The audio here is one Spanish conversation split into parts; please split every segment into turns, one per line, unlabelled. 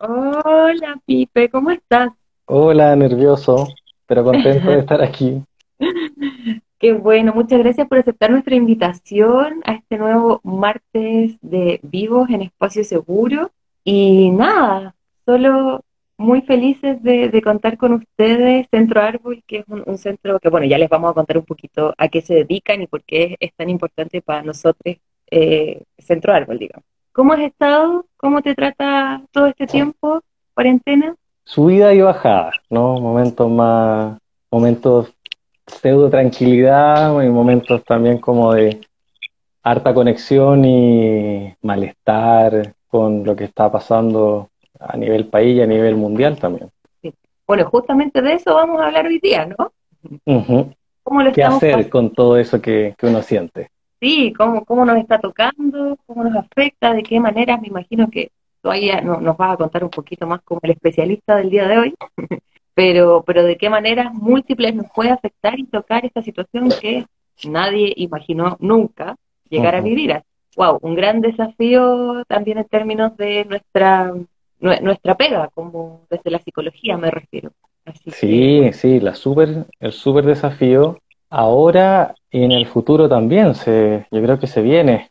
Hola, Pipe, ¿cómo estás?
Hola, nervioso, pero contento de estar aquí.
Qué bueno, muchas gracias por aceptar nuestra invitación a este nuevo martes de Vivos en Espacio Seguro. Y nada, solo muy felices de, de contar con ustedes, Centro Árbol, que es un, un centro que, bueno, ya les vamos a contar un poquito a qué se dedican y por qué es, es tan importante para nosotros, eh, Centro Árbol, digamos. ¿Cómo has estado? ¿Cómo te trata todo este tiempo, cuarentena?
Subida y bajada, ¿no? Momentos más, momentos pseudo tranquilidad y momentos también como de harta conexión y malestar con lo que está pasando a nivel país y a nivel mundial también.
Sí. Bueno, justamente de eso vamos a hablar hoy día, ¿no?
Ujú.
¿Cómo lo
¿Qué hacer
pasando?
con todo eso que, que uno siente?
Sí, cómo, cómo nos está tocando, cómo nos afecta, de qué manera, me imagino que todavía no, nos vas a contar un poquito más como el especialista del día de hoy, pero, pero de qué maneras múltiples nos puede afectar y tocar esta situación que nadie imaginó nunca llegar a
Ujú.
vivir. Wow, un gran desafío también en términos de nuestra, nue- nuestra pega, como desde la psicología me refiero. Así que,
Sí, sí, la super, el súper desafío ahora y en el futuro también, se, yo creo que se viene.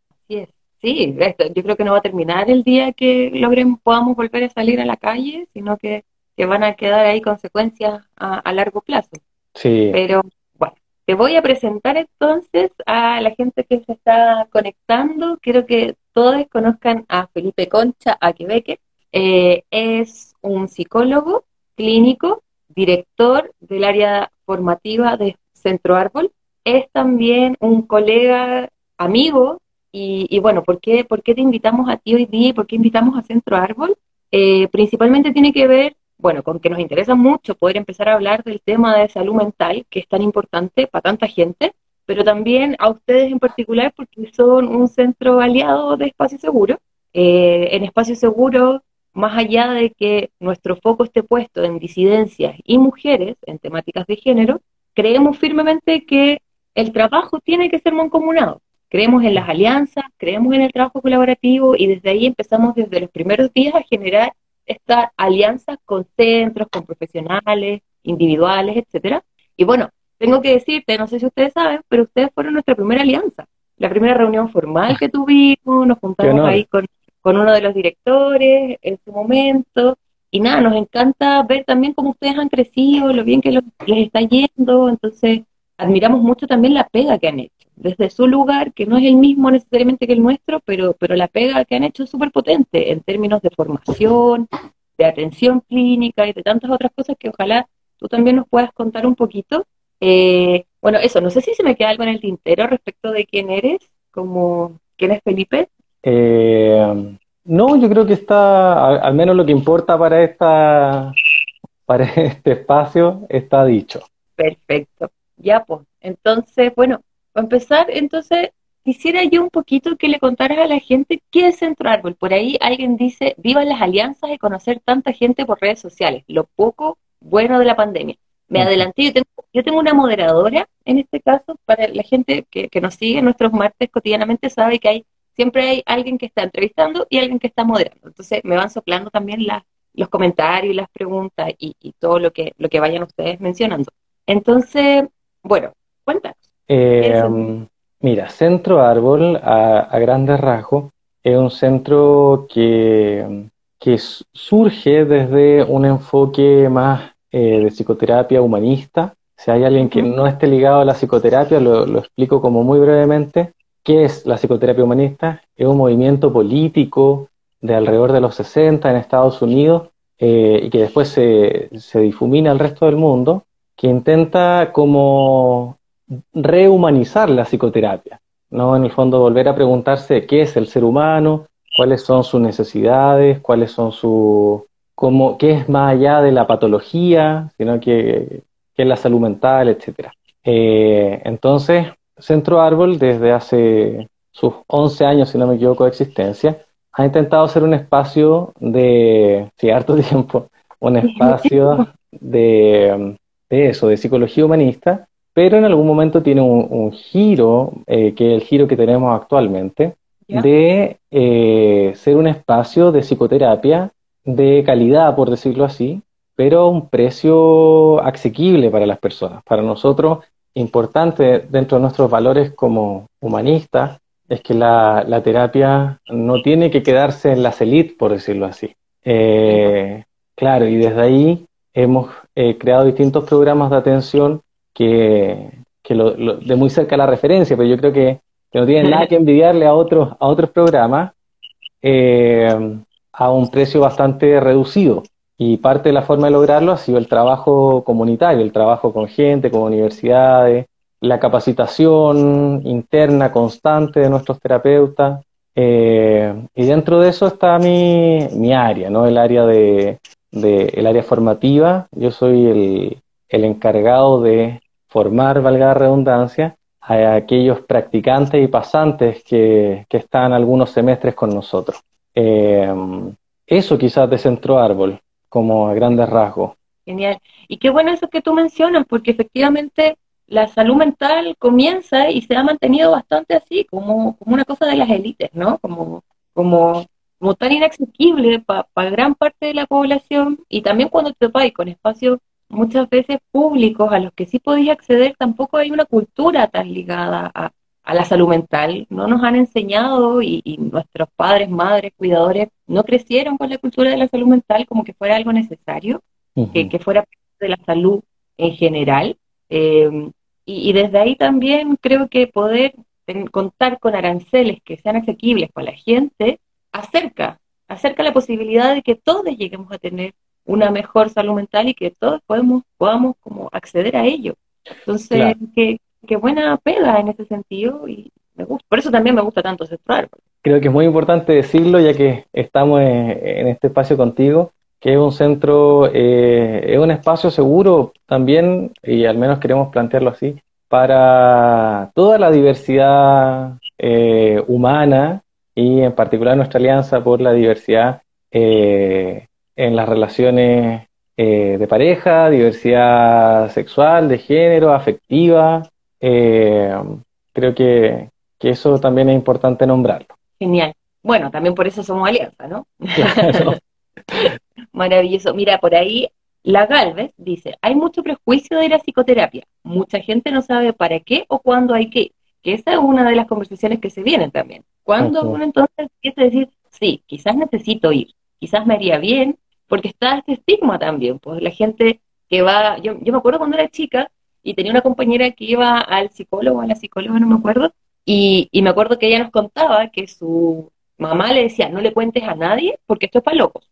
Sí, esto, yo creo que no va a terminar el día que logremos, podamos volver a salir a la calle, sino que, que van a quedar ahí consecuencias a, a largo plazo.
Sí,
Pero bueno, te voy a presentar entonces a la gente que se está conectando. Quiero que todos conozcan a Felipe Concha Aquebeque. Eh, es un psicólogo clínico, director del área formativa de Centro Árbol. Es también un colega, amigo y, y bueno, ¿por qué, por qué te invitamos a ti hoy día y por qué invitamos a Centro Árbol? Eh, principalmente tiene que ver, bueno, con que nos interesa mucho poder empezar a hablar del tema de salud mental, que es tan importante para tanta gente, pero también a ustedes en particular porque son un centro aliado de Espacio Seguro. Eh, en Espacio Seguro, más allá de que nuestro foco esté puesto en disidencias y mujeres, en temáticas de género, creemos firmemente que el trabajo tiene que ser mancomunado. Creemos en las alianzas, creemos en el trabajo colaborativo y desde ahí empezamos desde los primeros días a generar estas alianzas con centros, con profesionales, individuales, etcétera. Y bueno, tengo que decirte, no sé si ustedes saben, pero ustedes fueron nuestra primera alianza. La primera reunión formal que tuvimos, nos juntamos ahí con, con uno de los directores en su momento. Y nada, nos encanta ver también cómo ustedes han crecido, lo bien que lo- les está yendo. Entonces, admiramos mucho también la pega que han hecho, desde su lugar, que no es el mismo necesariamente que el nuestro, pero, pero la pega que han hecho es súper potente en términos de formación, de atención clínica y de tantas otras cosas que ojalá tú también nos puedas contar un poquito. Eh, bueno, eso, no sé si se me queda algo en el tintero respecto de quién eres, como quién es Felipe.
Eh, no, yo creo que está, al menos lo que importa para esta, para este espacio está dicho.
Perfecto. Ya, pues. Entonces, bueno, para empezar, entonces quisiera yo un poquito que le contaras a la gente qué es Centro Árbol. Por ahí alguien dice, vivan las alianzas y conocer tanta gente por redes sociales, lo poco bueno de la pandemia. Me adelanté, yo tengo, yo tengo una moderadora en este caso, para la gente que, que nos sigue nuestros martes cotidianamente sabe que hay, siempre hay alguien que está entrevistando y alguien que está moderando. Entonces me van soplando también las, los comentarios y las preguntas y, y todo lo que, lo que vayan ustedes mencionando. Entonces, bueno, cuéntanos. ¿Qué es
Eh,
Centro?
mira, Centro Árbol, a, a grandes rasgos, es un centro que, que surge desde un enfoque más eh, de psicoterapia humanista. Si hay alguien que no esté ligado a la psicoterapia, lo, lo explico como muy brevemente. ¿Qué es la psicoterapia humanista? Es un movimiento político de alrededor de los 60 en Estados Unidos eh, y que después se, difumina al resto del mundo, que intenta como rehumanizar la psicoterapia, ¿no? En el fondo volver a preguntarse qué es el ser humano, cuáles son sus necesidades, cuáles son sus, cómo, qué es más allá de la patología, sino que, que es la salud mental, etcétera. Eh, entonces, Centro Árbol, desde hace sus 11 años, si no me equivoco, de existencia, ha intentado ser un espacio de, sí, harto tiempo, un espacio de, de eso, de psicología humanista, pero en algún momento tiene un, un giro, eh, que es el giro que tenemos actualmente, de eh, ser un espacio de psicoterapia de calidad, por decirlo así, pero a un precio asequible para las personas. Para nosotros, importante dentro de nuestros valores como humanistas, es que la, terapia no tiene que quedarse en las élites, por decirlo así. Eh, claro, y desde ahí hemos eh, creado distintos programas de atención que, de muy cerca la referencia, pero yo creo que, no tienen nada que envidiarle a otros, a otros programas eh, a un precio bastante reducido. Y parte de la forma de lograrlo ha sido el trabajo comunitario, el trabajo con gente, con universidades, la capacitación interna constante de nuestros terapeutas. Eh, y dentro de eso está mi, mi área, ¿no? El área de, el área formativa. Yo soy el, el encargado de formar, valga la redundancia, a aquellos practicantes y pasantes que, que están algunos semestres con nosotros. Eh, eso quizás de Centro Árbol, como a grandes rasgos.
Genial. Y qué bueno eso que tú mencionas, porque efectivamente la salud mental comienza y se ha mantenido bastante así, como, como una cosa de las élites, ¿no? Como, como, como tan inaccesible para gran parte de la población y también cuando te vas con espacios muchas veces públicos a los que sí podías acceder, tampoco hay una cultura tan ligada a, la salud mental. No nos han enseñado y, nuestros padres, madres, cuidadores no crecieron con la cultura de la salud mental como que fuera algo necesario, que, que, fuera de la salud en general. Eh, y, desde ahí también creo que poder contar con aranceles que sean asequibles para la gente acerca, acerca la posibilidad de que todos lleguemos a tener una mejor salud mental y que todos podemos, podamos como acceder a ello. Entonces, qué, buena pega en ese sentido y me gusta. Por eso también me gusta tanto Centro
Creo que es muy importante decirlo ya que estamos en, este espacio contigo, que es un centro, eh, es un espacio seguro también, y al menos queremos plantearlo así, para toda la diversidad eh, humana y en particular nuestra alianza por la diversidad eh, en las relaciones de pareja, diversidad sexual, de género, afectiva. Creo que, que eso también es importante nombrarlo.
Genial. Bueno, también por eso somos alianza, ¿no? Maravilloso. Mira, por ahí la Galvez dice, hay mucho prejuicio de la psicoterapia. Mucha gente no sabe para qué o cuándo hay que. Que esa es una de las conversaciones que se vienen también. Cuando uno entonces empieza a decir, sí, quizás necesito ir, quizás me haría bien, porque está este estigma también, pues la gente que va, yo, yo me acuerdo cuando era chica y tenía una compañera que iba al psicólogo, a la psicóloga, no me acuerdo, y, y me acuerdo que ella nos contaba que su mamá le decía, no le cuentes a nadie porque esto es para locos.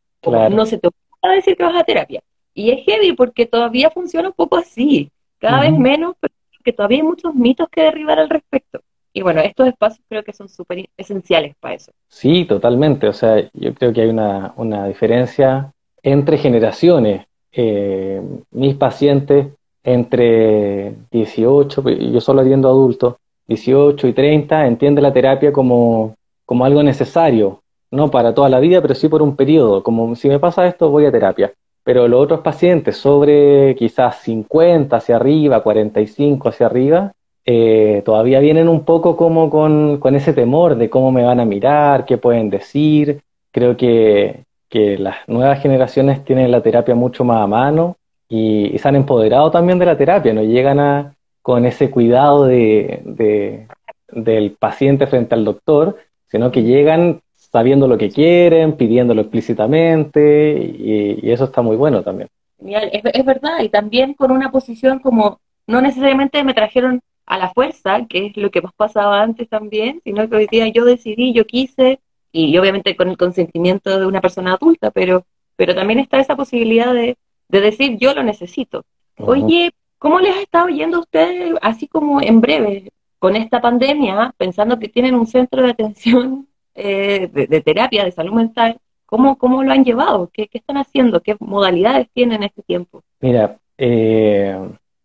No se te ocurra decir que vas a terapia. Y es heavy porque todavía funciona un poco así, cada vez menos, pero que todavía hay muchos mitos que derribar al respecto. Y bueno, estos espacios creo que son súper esenciales para eso.
Sí, totalmente. O sea, yo creo que hay una, una diferencia entre generaciones. Eh, mis pacientes entre 18, yo solo atiendo adultos, 18 y 30, entienden la terapia como, como algo necesario, no para toda la vida, pero sí por un periodo, como si me pasa esto, voy a terapia. Pero los otros pacientes sobre quizás 50 hacia arriba, 45 hacia arriba, eh, todavía vienen un poco como con, con, ese temor de cómo me van a mirar, qué pueden decir. Creo que, que las nuevas generaciones tienen la terapia mucho más a mano y, se han empoderado también de la terapia, no llegan a, con ese cuidado de, de, del paciente frente al doctor, sino que llegan sabiendo lo que quieren, pidiéndolo explícitamente, y, eso está muy bueno también.
Es, es, verdad, y también con una posición como, no necesariamente me trajeron a la fuerza, que es lo que pasaba antes también, sino que hoy día yo decidí, yo quise, y obviamente con el consentimiento de una persona adulta, pero, pero también está esa posibilidad de, de decir yo lo necesito. Oye, ¿cómo les ha estado yendo a ustedes, así como en breve, con esta pandemia, pensando que tienen un centro de atención eh, de, terapia, de salud mental, ¿cómo, cómo lo han llevado? ¿Qué, están haciendo? ¿Qué modalidades tienen en este tiempo?
Mira, eh,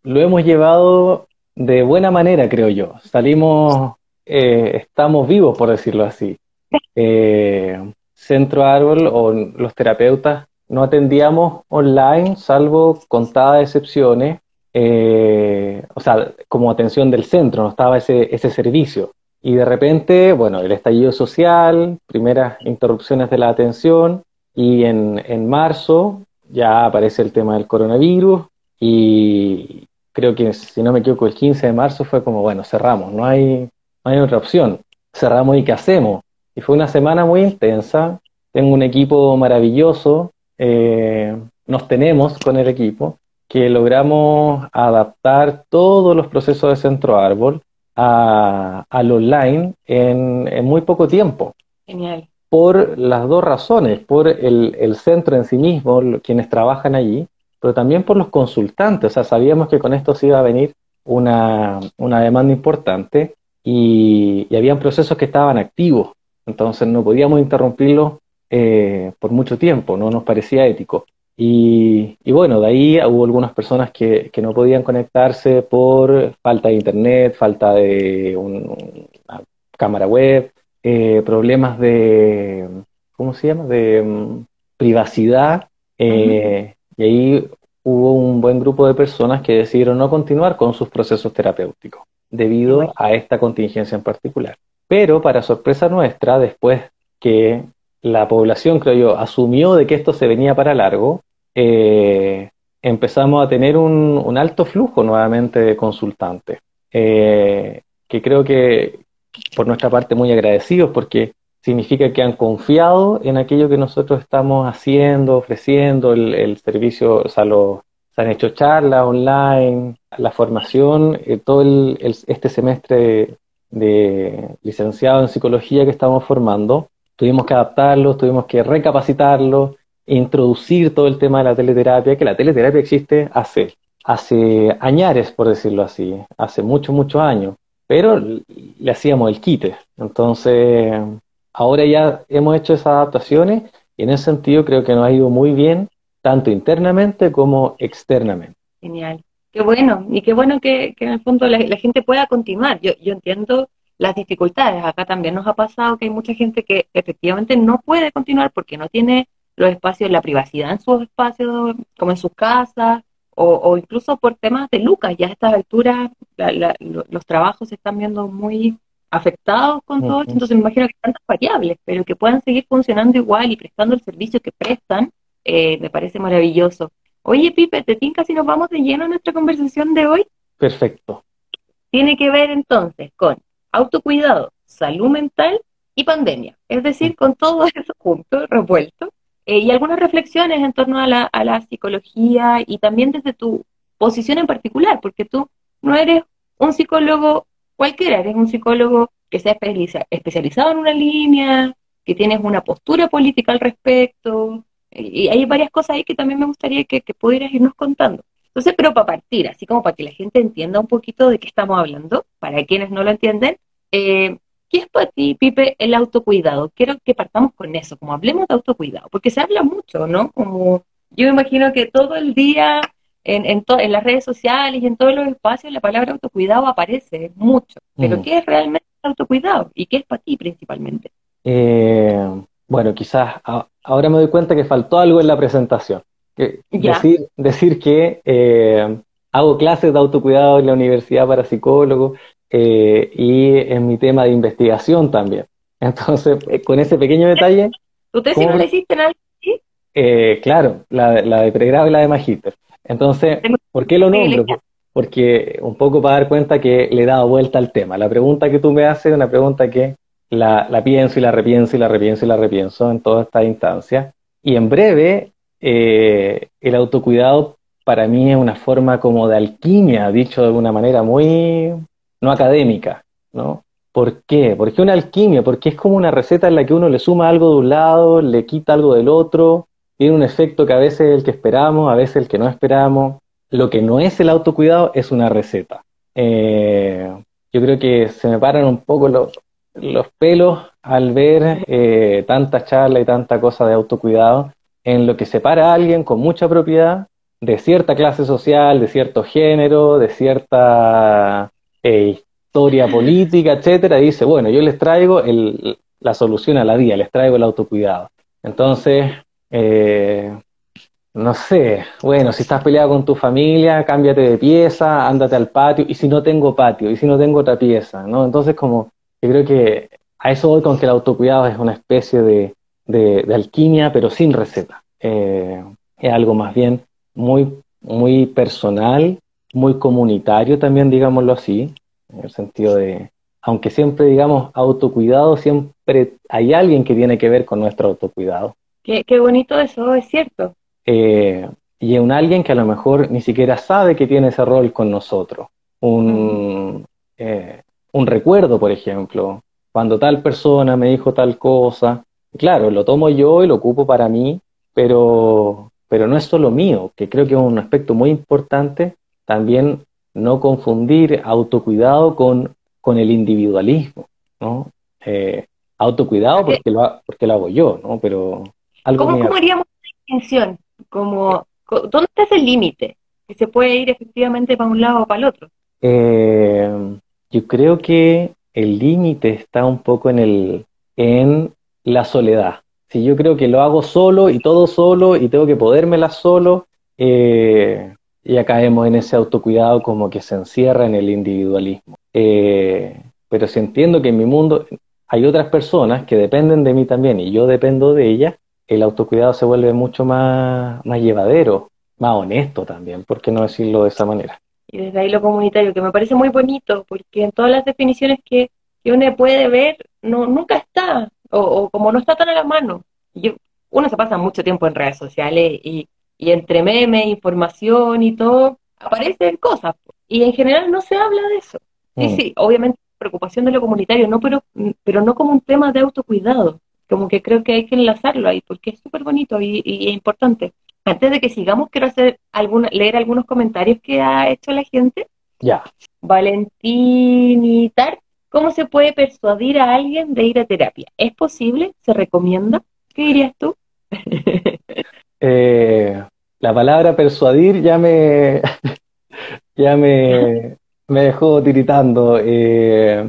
lo hemos llevado de buena manera, creo yo. Salimos, eh, estamos vivos, por decirlo así. Centro Árbol o los terapeutas no atendíamos online, salvo contadas excepciones, o sea, como atención del centro, no estaba ese, ese servicio. Y de repente, bueno, el estallido social, primeras interrupciones de la atención, y en, en marzo ya aparece el tema del coronavirus y creo que si no me equivoco el 15 de marzo fue como, bueno, cerramos, no hay, no hay otra opción, cerramos y ¿qué hacemos? Y fue una semana muy intensa, tengo un equipo maravilloso, eh, nos tenemos con el equipo, que logramos adaptar todos los procesos de centro árbol a, al online en, en, muy poco tiempo.
Genial.
Por las dos razones, por el, el centro en sí mismo, quienes trabajan allí, pero también por los consultantes. O sea, sabíamos que con esto se iba a venir una, una demanda importante y, y habían procesos que estaban activos. Entonces no podíamos interrumpirlos eh, por mucho tiempo, no nos parecía ético. Y, y, bueno, de ahí hubo algunas personas que, que, no podían conectarse por falta de internet, falta de un, una cámara web, eh, problemas de, ¿cómo se llama?, de um, privacidad. Eh, y ahí hubo un buen grupo de personas que decidieron no continuar con sus procesos terapéuticos debido a esta contingencia en particular. Pero para sorpresa nuestra, después que la población, creo yo, asumió de que esto se venía para largo, eh, empezamos a tener un, alto flujo nuevamente de consultantes, eh, que creo que por nuestra parte muy agradecidos porque significa que han confiado en aquello que nosotros estamos haciendo, ofreciendo, el, servicio, o sea, lo, se han hecho charlas online, la formación, eh, todo el, este semestre de licenciado en psicología que estamos formando, tuvimos que adaptarlo, tuvimos que recapacitarlo, introducir todo el tema de la teleterapia, que la teleterapia existe hace, hace añares, por decirlo así, hace muchos, muchos años, pero le hacíamos el quite. Entonces, ahora ya hemos hecho esas adaptaciones y en ese sentido creo que nos ha ido muy bien, tanto internamente como externamente.
Genial. Qué bueno, y qué bueno que, que en el fondo la, la, gente pueda continuar. Yo, yo entiendo las dificultades. Acá también nos ha pasado que hay mucha gente que efectivamente no puede continuar porque no tiene los espacios, la privacidad en sus espacios, como en sus casas, o, o incluso por temas de lucas. Ya a estas alturas la, la, los trabajos se están viendo muy afectados con todo esto, entonces me imagino que tantas variables, pero que puedan seguir funcionando igual y prestando el servicio que prestan, eh, me parece maravilloso. Oye, Pipe, ¿te tinca si nos vamos de lleno a nuestra conversación de hoy?
Perfecto.
Tiene que ver entonces con autocuidado, salud mental y pandemia, es decir, con todo eso junto, revuelto, eh, y algunas reflexiones en torno a la, psicología y también desde tu posición en particular, porque tú no eres un psicólogo cualquiera, eres un psicólogo que se ha especializado en una línea, que tienes una postura política al respecto, y hay varias cosas ahí que también me gustaría que, que pudieras irnos contando. Entonces, pero para partir, así como para que la gente entienda un poquito de qué estamos hablando, para quienes no lo entienden, eh, ¿qué es para ti, Pipe, el autocuidado? Quiero que partamos con eso, como hablemos de autocuidado, porque se habla mucho, ¿no? Como yo me imagino que todo el día en, en, en las redes sociales y en todos los espacios la palabra autocuidado aparece mucho, pero mm. ¿qué es realmente el autocuidado? ¿Y qué es para ti principalmente?
Eh, bueno, quizás ahora me doy cuenta que faltó algo en la presentación. Que decir, decir, que eh, hago clases de autocuidado en la Universidad para Psicólogos eh, y en mi tema de investigación también. Entonces, eh, con ese pequeño detalle...
¿Tu tesis no la hiciste en algo así?
Eh, claro, la, la, de pregrado y la de magíster. Entonces, ¿por qué lo nombro? Porque un poco para dar cuenta que le he dado vuelta al tema. La pregunta que tú me haces es una pregunta que la, la pienso y la repienso y la repienso y la repienso en toda esta instancia. Y en breve eh, el autocuidado para mí es una forma como de alquimia, dicho de alguna manera muy no académica, ¿no? ¿Por qué? ¿Por qué una alquimia? Porque es como una receta en la que uno le suma algo de un lado, le quita algo del otro, tiene un efecto que a veces es el que esperamos, a veces el que no esperamos. Lo que no es el autocuidado es una receta. Eh, yo creo que se me paran un poco los, los pelos al ver eh, tanta charla y tanta cosa de autocuidado en lo que separa a alguien con mucha propiedad de cierta clase social, de cierto género, de cierta eh, historia política, etcétera, y dice, bueno, yo les traigo el, la solución a la vida, les traigo el autocuidado. Entonces, eh, no sé, bueno, si estás peleado con tu familia, cámbiate de pieza, ándate al patio, y si no tengo patio, y si no tengo otra pieza, ¿no? Entonces, como, yo creo que a eso voy con que el autocuidado es una especie de, de, alquimia, pero sin receta. Eh, es algo más bien muy, muy personal, muy comunitario también, digámoslo así, en el sentido de, aunque siempre digamos autocuidado, siempre hay alguien que tiene que ver con nuestro autocuidado.
Qué, qué bonito eso, es cierto.
Eh, y es un alguien que a lo mejor ni siquiera sabe que tiene ese rol con nosotros. Un, eh, un recuerdo, por ejemplo, cuando tal persona me dijo tal cosa, claro, lo tomo yo y lo ocupo para mí, pero, pero no es solo mío, que creo que es un aspecto muy importante también no confundir autocuidado con, con el individualismo, ¿no? Eh, autocuidado porque lo, porque lo hago yo, ¿no? Pero
algo ¿Cómo, haríamos la distinción? Como, ¿Dónde está el límite? Que se puede ir efectivamente para un lado o para el otro.
Eh, yo creo que el límite está un poco en el en la soledad. Si yo creo que lo hago solo y todo solo y tengo que podérmela solo, eh, ya caemos en ese autocuidado como que se encierra en el individualismo. Eh, pero si entiendo que en mi mundo hay otras personas que dependen de mí también y yo dependo de ellas, el autocuidado se vuelve mucho más, más llevadero, más honesto también, ¿por qué no decirlo de esa manera?
Y desde ahí lo comunitario, que me parece muy bonito, porque en todas las definiciones que, uno puede ver, no, nunca está, o, como no está tan a la mano. Yo, uno se pasa mucho tiempo en redes sociales y, y entre memes, información y todo, aparecen cosas. Y en general no se habla de eso. Sí, mm. sí, obviamente preocupación de lo comunitario, no, pero, pero no como un tema de autocuidado. Como que creo que hay que enlazarlo ahí, porque es súper bonito y, y, es importante. Antes de que sigamos, quiero hacer alguna, leer algunos comentarios que ha hecho la gente.
Ya.
Valentinitar, ¿cómo se puede persuadir a alguien de ir a terapia? ¿Es posible? ¿Se recomienda? ¿Qué dirías tú?
eh, la palabra persuadir ya me, ya me, me dejó tiritando. Eh,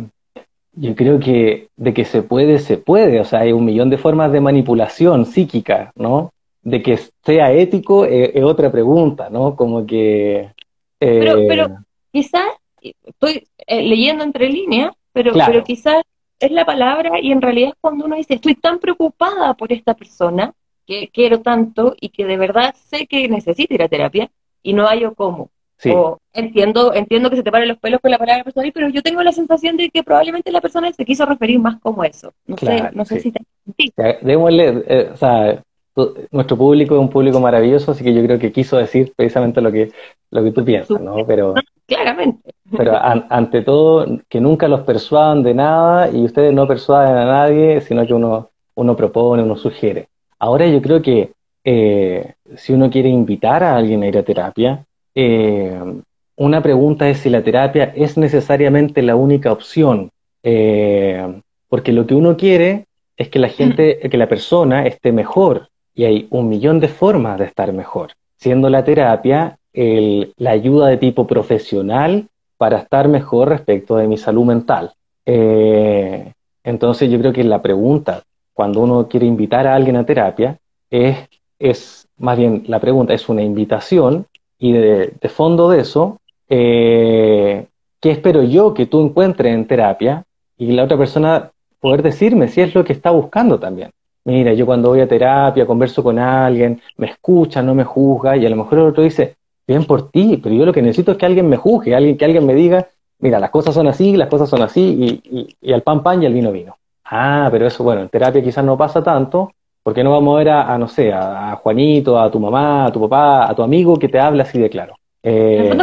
yo creo que de que se puede, se puede. O sea, hay un millón de formas de manipulación psíquica, ¿no? de que sea ético eh, es, otra pregunta, ¿no? Como que...
pero, eh, pero quizás, estoy leyendo entre líneas, pero, pero quizás es la palabra y en realidad es cuando uno dice, estoy tan preocupada por esta persona que quiero tanto y que de verdad sé que necesita ir a terapia y no hallo cómo. O entiendo, entiendo que se te paren los pelos con la palabra personal, pero yo tengo la sensación de que probablemente la persona se quiso referir más como eso. No sé, no sé si te...
Démosle, o sea, nuestro público es un público maravilloso, así que yo creo que quiso decir precisamente lo que, lo que tú piensas, ¿no? Pero,
Claramente.
Pero ante todo, que nunca los persuadan de nada y ustedes no persuaden a nadie, sino que uno, uno propone, uno sugiere. Ahora yo creo que eh, si uno quiere invitar a alguien a ir a terapia, eh, una pregunta es si la terapia es necesariamente la única opción. Eh, porque lo que uno quiere es que la gente, que la persona esté mejor, y hay un millón de formas de estar mejor, siendo la terapia la ayuda de tipo profesional para estar mejor respecto de mi salud mental. Eh, entonces yo creo que la pregunta, cuando uno quiere invitar a alguien a terapia, es, es más bien la pregunta es una invitación y de, fondo de eso, eh, ¿qué espero yo que tú encuentres en terapia? Y la otra persona poder decirme si es lo que está buscando también mira, yo cuando voy a terapia, converso con alguien, me escucha, no me juzga, y a lo mejor el otro dice, bien por ti, pero yo lo que necesito es que alguien me juzgue, alguien, que alguien me diga, mira, las cosas son así, las cosas son así, y, y, al pan pan y al vino vino. Ah, pero eso, bueno, en terapia quizás no pasa tanto, porque no vamos a ver a, no sé, a, Juanito, a tu mamá, a tu papá, a tu amigo que te habla así de claro.
Eh, ¿En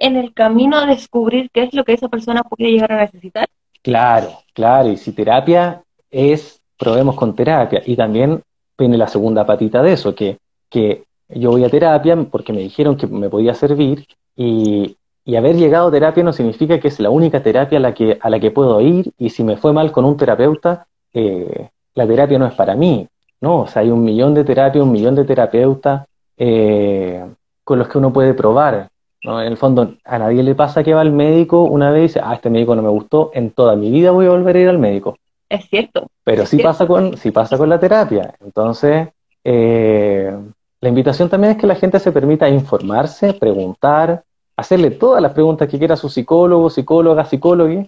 en el camino a descubrir qué es lo que esa persona puede llegar a necesitar?
Claro, claro, y si terapia es probemos con terapia. Y también viene la segunda patita de eso, que, que yo voy a terapia porque me dijeron que me podía servir y, y, haber llegado a terapia no significa que es la única terapia a la que, a la que puedo ir y si me fue mal con un terapeuta, eh, la terapia no es para mí. ¿no? O sea, hay un millón de terapias, un millón de terapeutas eh, con los que uno puede probar. ¿no? En el fondo, a nadie le pasa que va al médico una vez y dice, ah, este médico no me gustó, en toda mi vida voy a volver a ir al médico.
Es cierto.
Pero sí, Pasa con, sí pasa con la terapia. Entonces, eh, la invitación también es que la gente se permita informarse, preguntar, hacerle todas las preguntas que quiera a su psicólogo, psicóloga, psicólogo,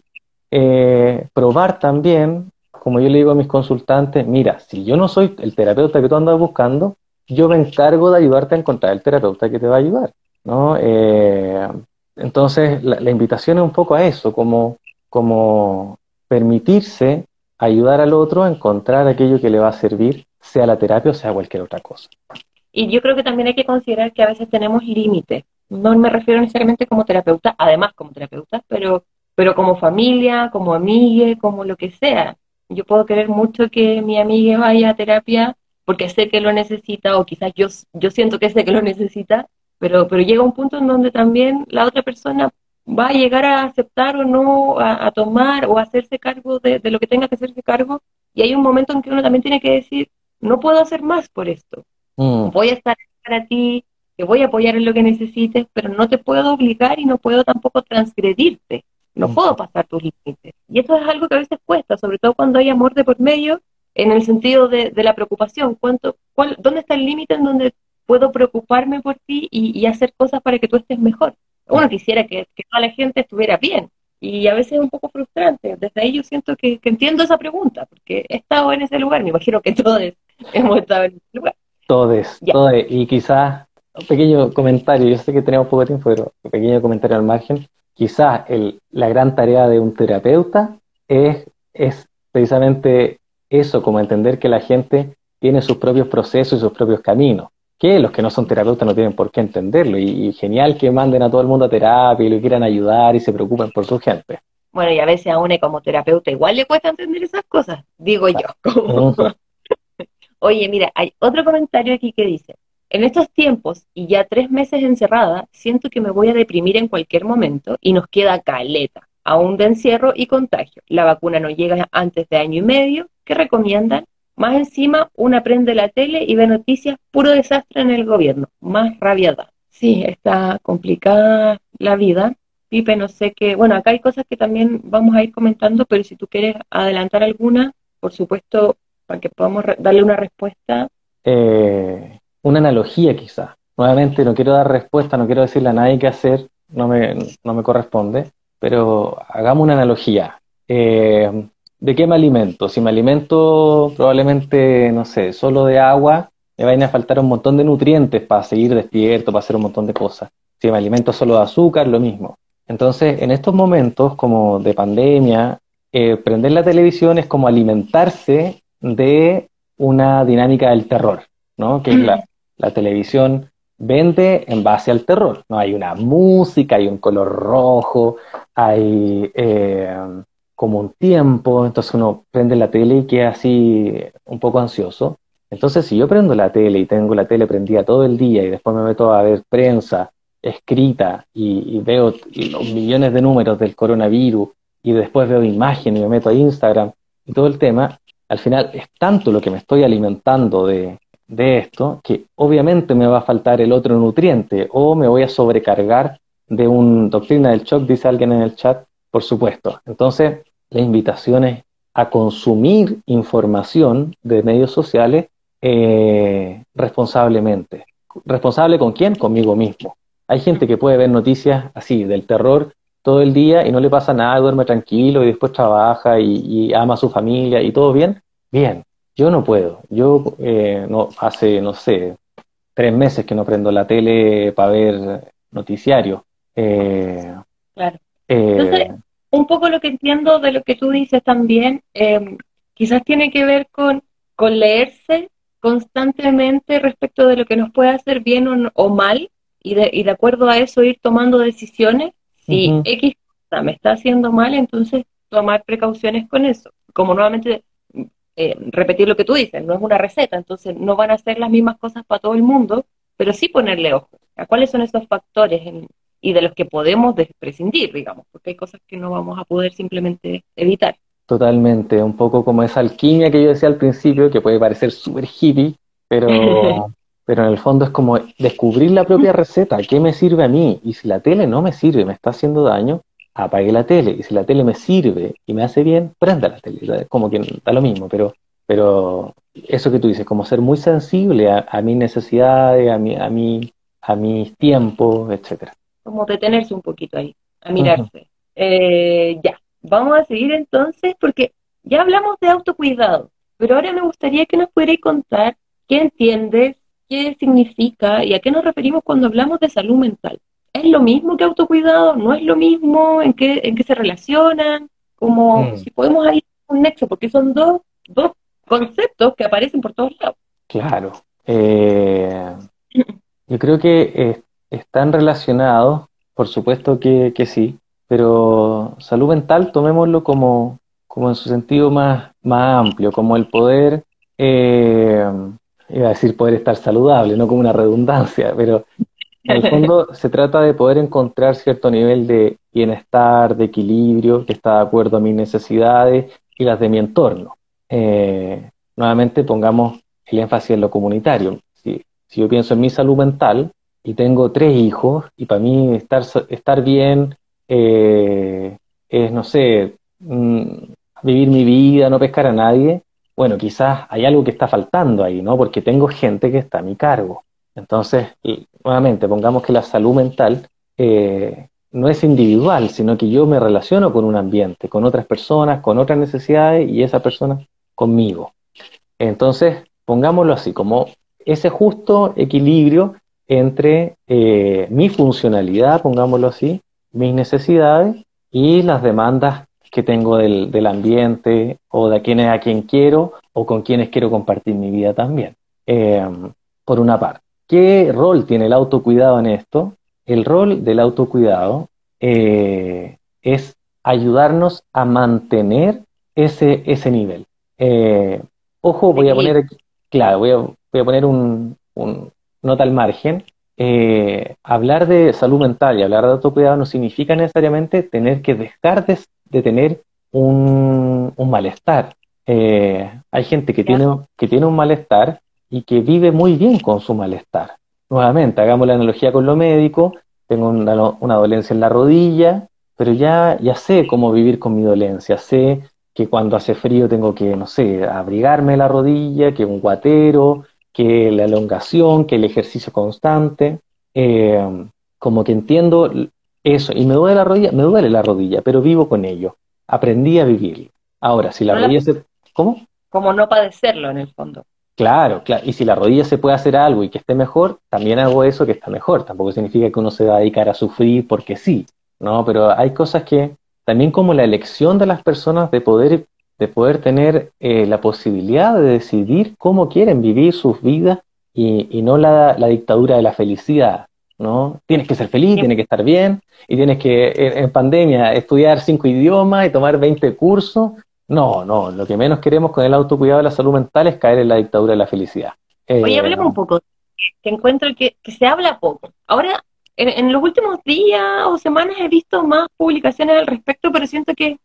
eh, probar también como yo le digo a mis consultantes, mira, si yo no soy el terapeuta que tú andas buscando, yo me encargo de ayudarte a encontrar el terapeuta que te va a ayudar, ¿no? Eh, entonces, la, invitación es un poco a eso, como, como permitirse ayudar al otro a encontrar aquello que le va a servir, sea la terapia o sea cualquier otra cosa.
Y yo creo que también hay que considerar que a veces tenemos límites. No me refiero necesariamente como terapeuta, además como terapeuta, pero, pero como familia, como amiga, como lo que sea. Yo puedo querer mucho que mi amiga vaya a terapia porque sé que lo necesita o quizás yo, yo siento que sé que lo necesita, pero, pero llega un punto en donde también la otra persona va a llegar a aceptar o no, a, tomar o a hacerse cargo de, lo que tenga que hacerse cargo. Y hay un momento en que uno también tiene que decir, no puedo hacer más por esto. Mm. Voy a estar para ti, te voy a apoyar en lo que necesites, pero no te puedo obligar y no puedo tampoco transgredirte. No mm. puedo pasar tus límites. Y eso es algo que a veces cuesta, sobre todo cuando hay amor de por medio, en el sentido de, la preocupación. ¿Cuánto, cuál, ¿Dónde está el límite en donde puedo preocuparme por ti y hacer cosas para que tú estés mejor? Uno quisiera que, toda la gente estuviera bien. Y a veces es un poco frustrante. Desde ahí yo siento que, entiendo esa pregunta, porque he estado en ese lugar, me imagino que todos hemos estado en ese lugar.
Todos, todos. Y quizás, un pequeño comentario, yo sé que tenemos poco tiempo, pero un pequeño comentario al margen. Quizás la gran tarea de un terapeuta es, es precisamente eso, como entender que la gente tiene sus propios procesos y sus propios caminos que los que no son terapeutas no tienen por qué entenderlo. Y, genial que manden a todo el mundo a terapia y lo quieran ayudar y se preocupen por su gente.
Bueno, y a veces a uno como terapeuta igual le cuesta entender esas cosas, digo yo. Oye, mira, hay otro comentario aquí que dice, en estos tiempos y ya tres meses encerrada, siento que me voy a deprimir en cualquier momento y nos queda caleta, aún de encierro y contagio. La vacuna no llega antes de año y medio. ¿Qué recomiendan? Más encima, una prende la tele y ve noticias, puro desastre en el gobierno, más rabiada. Sí, está complicada la vida. Pipe, no sé qué, bueno, acá hay cosas que también vamos a ir comentando, pero si tú quieres adelantar alguna, por supuesto, para que podamos darle una respuesta.
Eh, una analogía quizá. Nuevamente, no quiero dar respuesta, no quiero decirle a nadie qué hacer, no me, no me corresponde, pero hagamos una analogía. Eh, ¿de qué me alimento? Si me alimento probablemente, no sé, solo de agua, me van a faltar un montón de nutrientes para seguir despierto, para hacer un montón de cosas. Si me alimento solo de azúcar, lo mismo. Entonces, en estos momentos como de pandemia, eh, prender la televisión es como alimentarse de una dinámica del terror, ¿no? Que es la, la televisión vende en base al terror, ¿no? Hay una música, hay un color rojo, hay eh, como un tiempo, entonces uno prende la tele y queda así un poco ansioso. Entonces, si yo prendo la tele y tengo la tele prendida todo el día y después me meto a ver prensa escrita y, veo los millones de números del coronavirus y después veo imágenes y me meto a Instagram y todo el tema, al final es tanto lo que me estoy alimentando de, de esto que obviamente me va a faltar el otro nutriente o me voy a sobrecargar de un doctrina del shock, dice alguien en el chat, por supuesto. Entonces, la invitación es a consumir información de medios sociales eh, responsablemente. ¿Responsable con quién? Conmigo mismo. Hay gente que puede ver noticias así, del terror, todo el día y no le pasa nada, duerme tranquilo y después trabaja y, ama a su familia y todo bien. Bien, yo no puedo. Yo eh, no, hace, no sé, tres meses que no prendo la tele para ver noticiario.
Eh, claro un poco lo que entiendo de lo que tú dices también, em, quizás tiene que ver con, con leerse constantemente respecto de lo que nos puede hacer bien o, mal y de, y de, acuerdo a eso ir tomando decisiones. Si X cosa me está haciendo mal, entonces tomar precauciones con eso. Como nuevamente eh, repetir lo que tú dices, no es una receta, entonces no van a ser las mismas cosas para todo el mundo, pero sí ponerle ojo a cuáles son esos factores en, y de los que podemos prescindir, digamos, porque hay cosas que no vamos a poder simplemente evitar.
Totalmente, un poco como esa alquimia que yo decía al principio, que puede parecer súper hippie, pero, pero en el fondo es como descubrir la propia receta, qué me sirve a mí, y si la tele no me sirve, me está haciendo daño, apague la tele, y si la tele me sirve y me hace bien, prenda la tele, como que da lo mismo, pero, pero eso que tú dices, como ser muy sensible a, a mis necesidades, a, mi, a, mi, a mis tiempos, etcétera
como detenerse un poquito ahí, a mirarse. Eh, ya, vamos a seguir entonces porque ya hablamos de autocuidado, pero ahora me gustaría que nos pudierais contar qué entiendes, qué significa y a qué nos referimos cuando hablamos de salud mental. ¿Es lo mismo que autocuidado? ¿No es lo mismo? ¿En qué, en qué se relacionan? Como mm. si podemos ir un nexo, porque son dos, dos conceptos que aparecen por todos lados.
Claro. Eh, yo creo que están relacionados, por supuesto que, que, sí, pero salud mental tomémoslo como, como en su sentido más, más amplio, como el poder, eh, iba a decir poder estar saludable, no como una redundancia, pero en el fondo se trata de poder encontrar cierto nivel de bienestar, de equilibrio, que está de acuerdo a mis necesidades y las de mi entorno. Eh, nuevamente pongamos el énfasis en lo comunitario. Si, si, yo pienso en mi salud mental y tengo tres hijos, y para mí estar, estar bien eh, es, no sé, mm, vivir mi vida, no pescar a nadie, bueno, quizás hay algo que está faltando ahí, ¿no? Porque tengo gente que está a mi cargo. Entonces, nuevamente, pongamos que la salud mental eh, no es individual, sino que yo me relaciono con un ambiente, con otras personas, con otras necesidades y esa persona conmigo. Entonces, pongámoslo así, como ese justo equilibrio entre eh, mi funcionalidad, pongámoslo así, mis necesidades y las demandas que tengo del, del, ambiente o de quienes a quien quiero o con quienes quiero compartir mi vida también. Eh, por una parte, ¿qué rol tiene el autocuidado en esto? El rol del autocuidado eh, es ayudarnos a mantener ese, ese nivel. Eh, ojo, voy a poner aquí, claro, voy a, voy a poner un, un nota al margen. Eh, hablar de salud mental y hablar de autocuidado no significa necesariamente tener que dejar de, de tener un, malestar. Eh, hay gente que tiene, que tiene un malestar y que vive muy bien con su malestar. Nuevamente, hagamos la analogía con lo médico, tengo una, una dolencia en la rodilla, pero ya, ya sé cómo vivir con mi dolencia, sé que cuando hace frío tengo que, no sé, abrigarme la rodilla, que un guatero, que la elongación, que el ejercicio constante. Eh, como que entiendo eso, y me duele la rodilla, me duele la rodilla, pero vivo con ello. Aprendí a vivir. Ahora, si la rodilla se... ¿Cómo?
Como no padecerlo en el fondo.
Claro, claro. Y si la rodilla se puede hacer algo y que esté mejor, también hago eso que está mejor. Tampoco significa que uno se va a dedicar a sufrir porque sí, ¿no? Pero hay cosas que, también como la elección de las personas de poder, de poder tener eh, la posibilidad de decidir cómo quieren vivir sus vidas y, y no la, la, dictadura de la felicidad. ¿no? Tienes que ser feliz, tienes que estar bien, y tienes que, en, pandemia, estudiar cinco idiomas y tomar 20 cursos. No, no, lo que menos queremos con el autocuidado de la salud mental es caer en la dictadura de la felicidad.
Oye, eh, hablemos un poco, que encuentro que, se habla poco. Ahora, en, los últimos días o semanas he visto más publicaciones al respecto, pero siento que,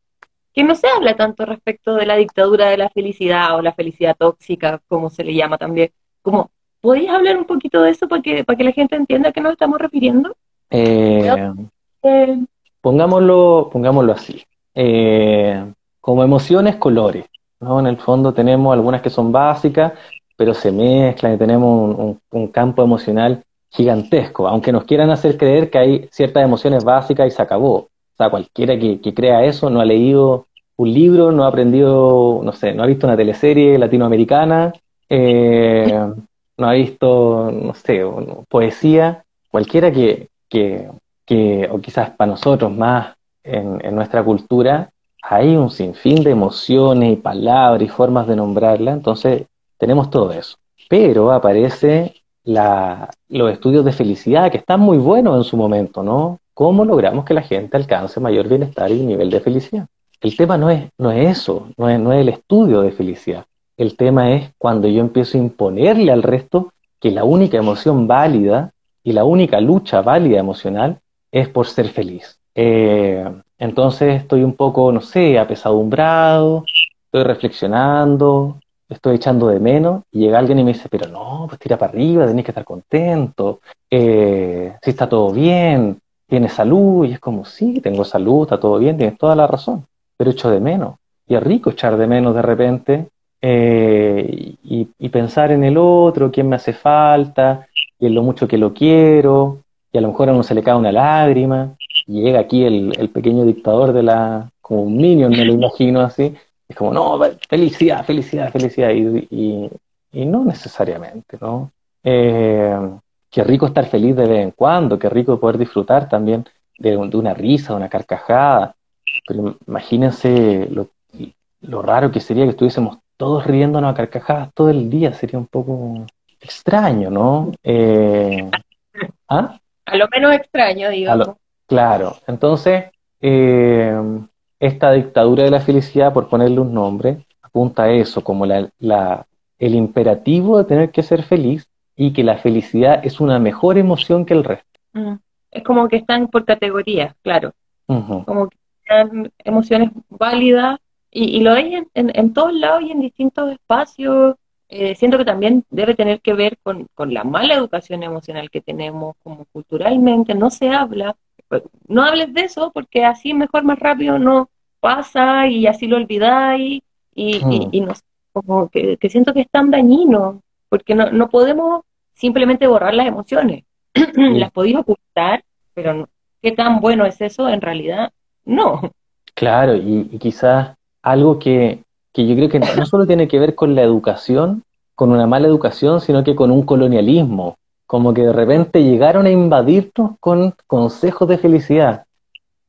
que no se habla tanto respecto de la dictadura de la felicidad o la felicidad tóxica, como se le llama también. Como ¿Podrías hablar un poquito de eso para que, para que la gente entienda a qué nos estamos refiriendo?
Eh, eh, pongámoslo, pongámoslo así. Eh, como emociones, colores. ¿no? En el fondo tenemos algunas que son básicas, pero se mezclan y tenemos un, campo emocional gigantesco, aunque nos quieran hacer creer que hay ciertas emociones básicas y se acabó. O sea, cualquiera que, que crea eso no ha leído un libro, no ha aprendido, no sé, no ha visto una teleserie latinoamericana, eh, no ha visto, no sé, poesía, cualquiera que, que, que o quizás para nosotros más en, en, nuestra cultura, hay un sinfín de emociones y palabras y formas de nombrarla, entonces tenemos todo eso. Pero aparece la, los estudios de felicidad, que están muy buenos en su momento, ¿no? ¿Cómo logramos que la gente alcance mayor bienestar y nivel de felicidad? El tema no es, no es eso, no es, no es el estudio de felicidad. El tema es cuando yo empiezo a imponerle al resto que la única emoción válida y la única lucha válida emocional es por ser feliz. Eh, entonces estoy un poco, no sé, apesadumbrado, estoy reflexionando, estoy echando de menos y llega alguien y me dice, pero no, pues tira para arriba, tenés que estar contento, eh, si está todo bien, tienes salud, y es como, sí, tengo salud, está todo bien, tienes toda la razón, pero echo de menos. Y es rico echar de menos de repente eh, y, pensar en el otro, quién me hace falta, y en lo mucho que lo quiero, y a lo mejor a uno se le cae una lágrima, y llega aquí el, pequeño dictador de la, como un minion, me lo imagino así, Es como, no, felicidad, felicidad, felicidad, y, y, no necesariamente, ¿no? Eh, qué rico estar feliz de vez en cuando, qué rico poder disfrutar también de, una risa, de una carcajada, pero imagínense lo, lo raro que sería que estuviésemos todos riéndonos a carcajadas todo el día, sería un poco extraño, ¿no? Eh,
¿ah? A lo menos extraño, digamos.
claro, entonces, eh, esta dictadura de la felicidad, por ponerle un nombre, apunta a eso, como la, la, el imperativo de tener que ser feliz y que la felicidad es una mejor emoción que el resto.
Mm. Es como que están por categorías, claro. Como que están emociones válidas y, lo hay en, en, todos lados y en distintos espacios. Eh, siento que también debe tener que ver con, con, la mala educación emocional que tenemos, como culturalmente no se habla. No hables de eso porque así mejor, más rápido no pasa y así lo olvidáis y, y, no como que, siento que es tan dañino porque no, no podemos simplemente borrar las emociones. las podéis ocultar, pero ¿qué tan bueno es eso? En realidad, no.
Claro, y, y quizás algo que, que yo creo que no solo tiene que ver con la educación, con una mala educación, sino que con un colonialismo, como que de repente llegaron a invadirnos con consejos de felicidad.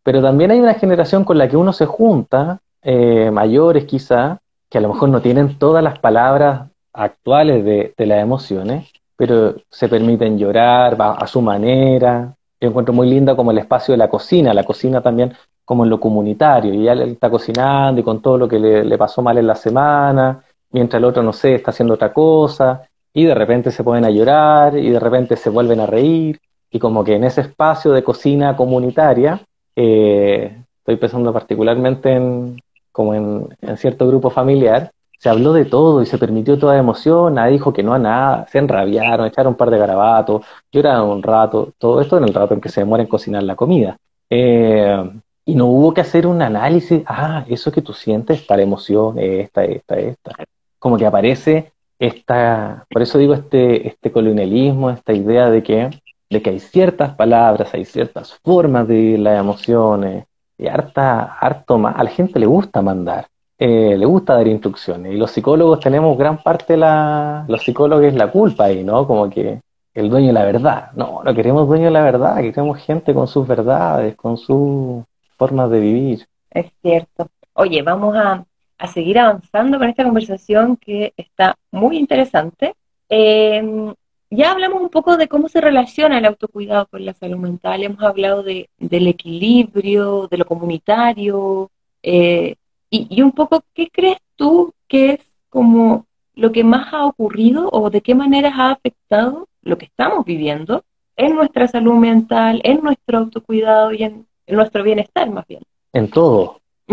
Pero también hay una generación con la que uno se junta, eh, mayores quizá, que a lo mejor no tienen todas las palabras actuales de, las emociones, pero se permiten llorar a su manera. Yo encuentro muy linda como el espacio de la cocina. La cocina también como en lo comunitario, y ya él está cocinando y con todo lo que le, pasó mal en la semana, mientras el otro, no sé, está haciendo otra cosa, y de repente se ponen a llorar, y de repente se vuelven a reír, y como que en ese espacio de cocina comunitaria, eh, estoy pensando particularmente en, como en, cierto grupo familiar, se habló de todo y se permitió toda emoción, nadie dijo que no a nada, se enrabiaron, echaron un par de garabatos, lloraron un rato, todo esto en el rato en que se demora en cocinar la comida. Eh, y no hubo que hacer un análisis, ah, eso que tú sientes, para emoción, esta, esta, esta. Como que aparece esta, por eso digo este, este colonialismo, esta idea de que, de que hay ciertas palabras, hay ciertas formas de las emociones, y harta, harto más, a la gente le gusta mandar, eh, le gusta dar instrucciones, y los psicólogos tenemos gran parte la, los psicólogos la culpa ahí, ¿no? Como que el dueño de la verdad, no, no queremos dueño de la verdad, queremos gente con sus verdades, con su formas de vivir.
Es cierto. Oye, vamos a, seguir avanzando con esta conversación que está muy interesante. Em, ya hablamos un poco de cómo se relaciona el autocuidado con la salud mental, hemos hablado de, del equilibrio, de lo comunitario, eh, y, y, un poco, ¿qué crees tú que es como lo que más ha ocurrido o de qué manera ha afectado lo que estamos viviendo en nuestra salud mental, en nuestro autocuidado y en en nuestro bienestar más bien.
En todo.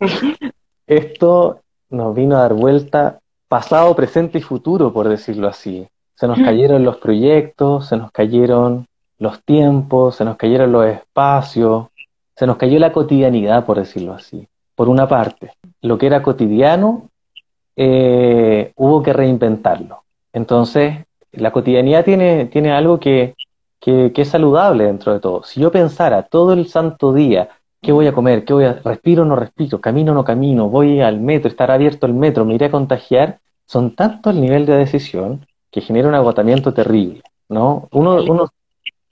Esto nos vino a dar vuelta pasado, presente y futuro, por decirlo así. Se nos cayeron los proyectos, se nos cayeron los tiempos, se nos cayeron los espacios, se nos cayó la cotidianidad, por decirlo así. Por una parte, lo que era cotidiano, eh, hubo que reinventarlo. Entonces, la cotidianidad tiene, tiene algo que que, es saludable dentro de todo. Si yo pensara todo el santo día, ¿qué voy a comer? ¿Qué voy a respiro o no respiro? ¿Camino o no camino? ¿Voy al metro? ¿Estará abierto el metro? ¿Me iré a contagiar? Son tanto el nivel de decisión que genera un agotamiento terrible, ¿no? Uno, uno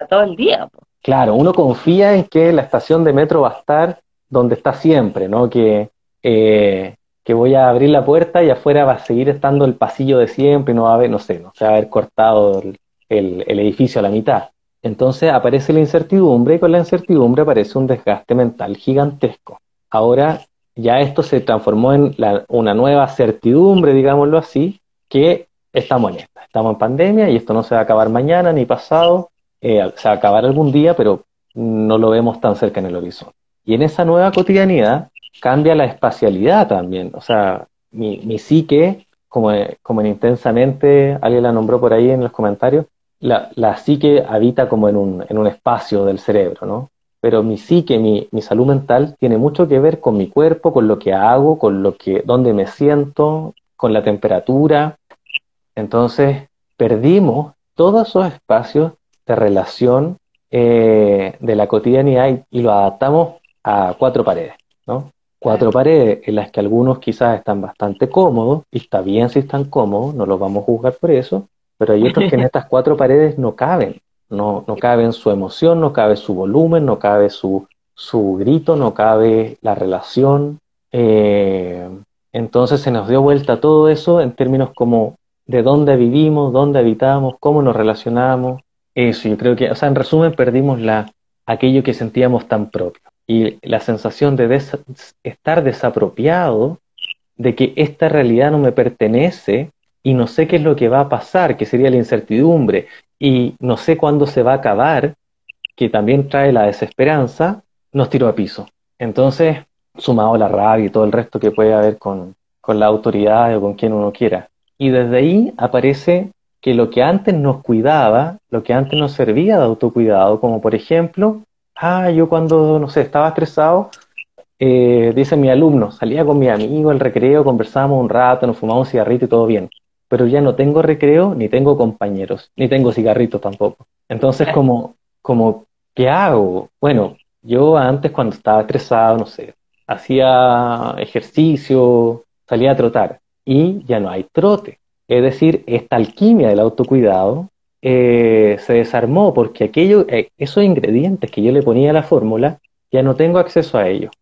todo el día.
Claro, uno confía en que la estación de metro va a estar donde está siempre, ¿no? Que, eh, que voy a abrir la puerta y afuera va a seguir estando el pasillo de siempre, no va a haber, no sé, no se va a haber cortado el edificio a la mitad. Entonces aparece la incertidumbre y con la incertidumbre aparece un desgaste mental gigantesco. Ahora ya esto se transformó en una nueva certidumbre, digámoslo así, que estamos en esta. Estamos en pandemia y esto no se va a acabar mañana ni pasado, eh, se va a acabar algún día, pero no lo vemos tan cerca en el horizonte. Y en esa nueva cotidianidad cambia la espacialidad también. O sea, mi, psique, como, como en intensamente, alguien la nombró por ahí en los comentarios, la, la psique habita como en un, en un espacio del cerebro, ¿no? Pero mi psique, mi, mi salud mental tiene mucho que ver con mi cuerpo, con lo que hago, con lo que, dónde me siento, con la temperatura. Entonces, perdimos todos esos espacios de relación eh, de la cotidianidad y, lo adaptamos a cuatro paredes, ¿no? Cuatro paredes en las que algunos quizás están bastante cómodos, y está bien si están cómodos, no los vamos a juzgar por eso, pero hay otros que en estas cuatro paredes no caben, no, no cabe su emoción, no cabe su volumen, no cabe su, su grito, no cabe la relación. Eh, entonces se nos dio vuelta todo eso en términos como de dónde vivimos, dónde habitamos, cómo nos relacionamos. Eso, yo creo que, o sea, en resumen, perdimos la, aquello que sentíamos tan propio. Y la sensación de estar desapropiado, de que esta realidad no me pertenece y no sé qué es lo que va a pasar, que sería la incertidumbre, y no sé cuándo se va a acabar, que también trae la desesperanza, nos tiró a piso. Entonces, sumado la rabia y todo el resto que puede haber con, con la autoridad o con quien uno quiera. Y desde ahí aparece que lo que antes nos cuidaba, lo que antes nos servía de autocuidado, como por ejemplo, ah, yo cuando, no sé, estaba estresado, eh, dice mi alumno, salía con mi amigo al recreo, conversábamos un rato, nos fumábamos un cigarrito y todo bien. Pero ya no tengo recreo, ni tengo compañeros, ni tengo cigarritos tampoco. Entonces, como, como, ¿qué hago? Bueno, yo antes cuando estaba estresado, no sé, hacía ejercicio, salía a trotar y ya no hay trote. Es decir, esta alquimia del autocuidado eh, se desarmó porque aquello, eh, esos ingredientes que yo le ponía a la fórmula, ya no tengo acceso a ellos.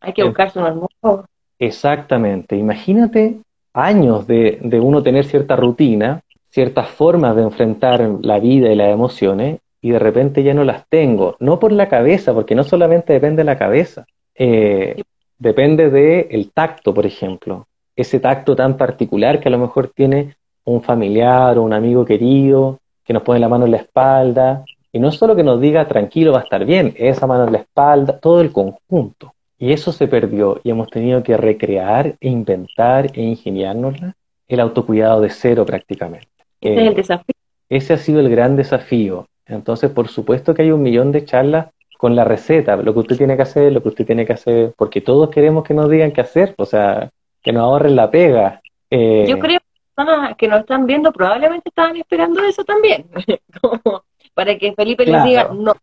Hay que buscarse unos nuevos.
Exactamente. Imagínate años de, de uno tener cierta rutina, ciertas formas de enfrentar la vida y las emociones, y de repente ya no las tengo. No por la cabeza, porque no solamente depende de la cabeza, eh, depende del el tacto, por ejemplo. Ese tacto tan particular que a lo mejor tiene un familiar o un amigo querido que nos pone la mano en la espalda. Y no solo que nos diga tranquilo, va a estar bien, esa mano en la espalda, todo el conjunto. Y eso se perdió y hemos tenido que recrear e inventar e ingeniárnosla el autocuidado de cero prácticamente.
Ese es el desafío.
Ese ha sido el gran desafío. Entonces, por supuesto que hay un millón de charlas con la receta, lo que usted tiene que hacer, lo que usted tiene que hacer, porque todos queremos que nos digan qué hacer, o sea, que nos ahorren la pega.
Eh, Yo creo que las personas que nos están viendo probablemente estaban esperando eso también, para que Felipe les diga, no,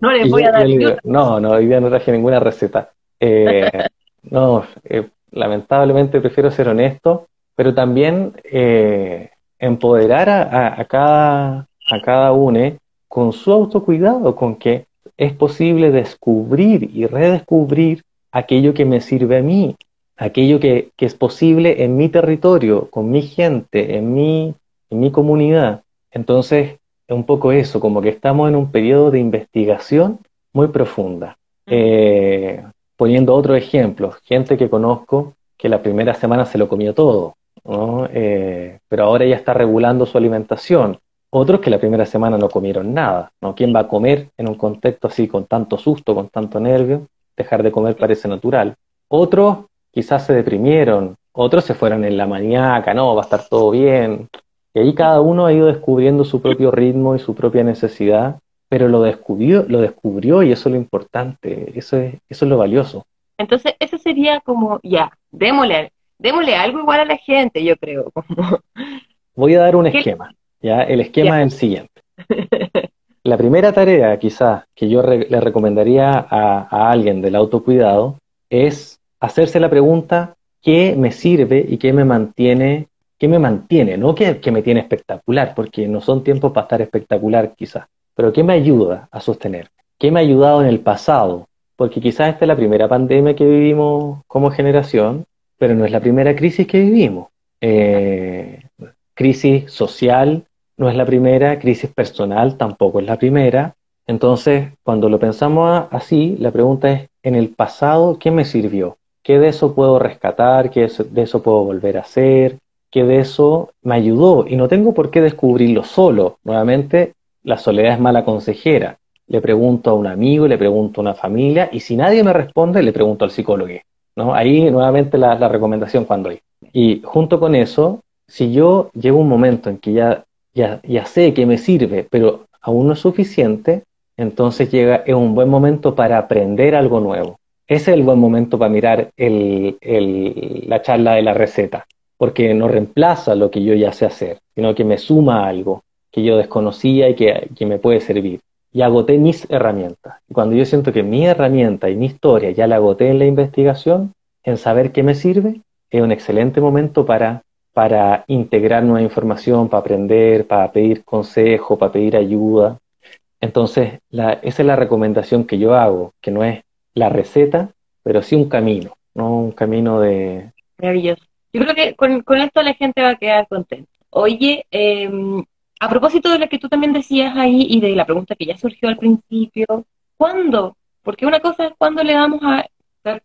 no les voy a dar
No, no, hoy día no traje ninguna receta. Eh, no, eh, lamentablemente prefiero ser honesto, pero también empoderar a, a, cada, a cada uno con su autocuidado, con que es posible descubrir y redescubrir aquello que me sirve a mí, aquello que, es posible en mi territorio, con mi gente, en mi, en mi comunidad. Entonces, es un poco eso, como que estamos en un periodo de investigación muy profunda. Eh, poniendo otro ejemplo, gente que conozco que la primera semana se lo comió todo, eh, pero ahora ya está regulando su alimentación. Otros que la primera semana no comieron nada, ¿no? ¿Quién va a comer en un contexto así con tanto susto, con tanto nervio? Dejar de comer parece natural. Otros quizás se deprimieron, otros se fueron en la mañana, no, va a estar todo bien. Y ahí cada uno ha ido descubriendo su propio ritmo y su propia necesidad, pero lo descubrió, lo descubrió y eso es lo importante, eso es, eso es lo valioso.
Entonces, eso sería como, ya, démosle, démosle algo igual a la gente, yo creo.
Voy a dar un esquema. ¿ya? El esquema es el siguiente. La primera tarea, quizás, que yo le recomendaría a, alguien del autocuidado es hacerse la pregunta, ¿qué me sirve y qué me mantiene? ¿Qué me mantiene? No que, me tiene espectacular, porque no son tiempos para estar espectacular quizás, pero ¿qué me ayuda a sostener? ¿Qué me ha ayudado en el pasado? Porque quizás esta es la primera pandemia que vivimos como generación, pero no es la primera crisis que vivimos. Eh, crisis social, no es la primera, crisis personal tampoco es la primera. Entonces, cuando lo pensamos así, la pregunta es, en el pasado, ¿qué me sirvió? ¿Qué de eso puedo rescatar? ¿Qué de eso puedo volver a hacer? ¿Qué de eso me ayudó? Y no tengo por qué descubrirlo solo. Nuevamente, la soledad es mala consejera. Le pregunto a un amigo, le pregunto a una familia, y si nadie me responde, le pregunto al psicólogo. ¿no? Ahí nuevamente la, recomendación cuando hay. Y junto con eso, si yo llego un momento en que ya ya, ya sé que me sirve, pero aún no es suficiente, entonces llega, un buen momento para aprender algo nuevo. Ese es el buen momento para mirar el, la charla de la receta, porque no reemplaza lo que yo ya sé hacer, sino que me suma algo que yo desconocía y que, me puede servir. Y agoté mis herramientas. Cuando yo siento que mi herramienta y mi historia ya la agoté en la investigación, en saber qué me sirve, es un excelente momento para, para integrar nueva información, para aprender, para pedir consejo, para pedir ayuda. Entonces, esa es la recomendación que yo hago, que no es la receta, pero sí un camino, ¿no? Un camino de...
Maravilloso. Yo creo que con, esto la gente va a quedar contenta. Oye, em, a propósito de lo que tú también decías ahí y de la pregunta que ya surgió al principio, ¿cuándo? Porque una cosa es cuando le damos a,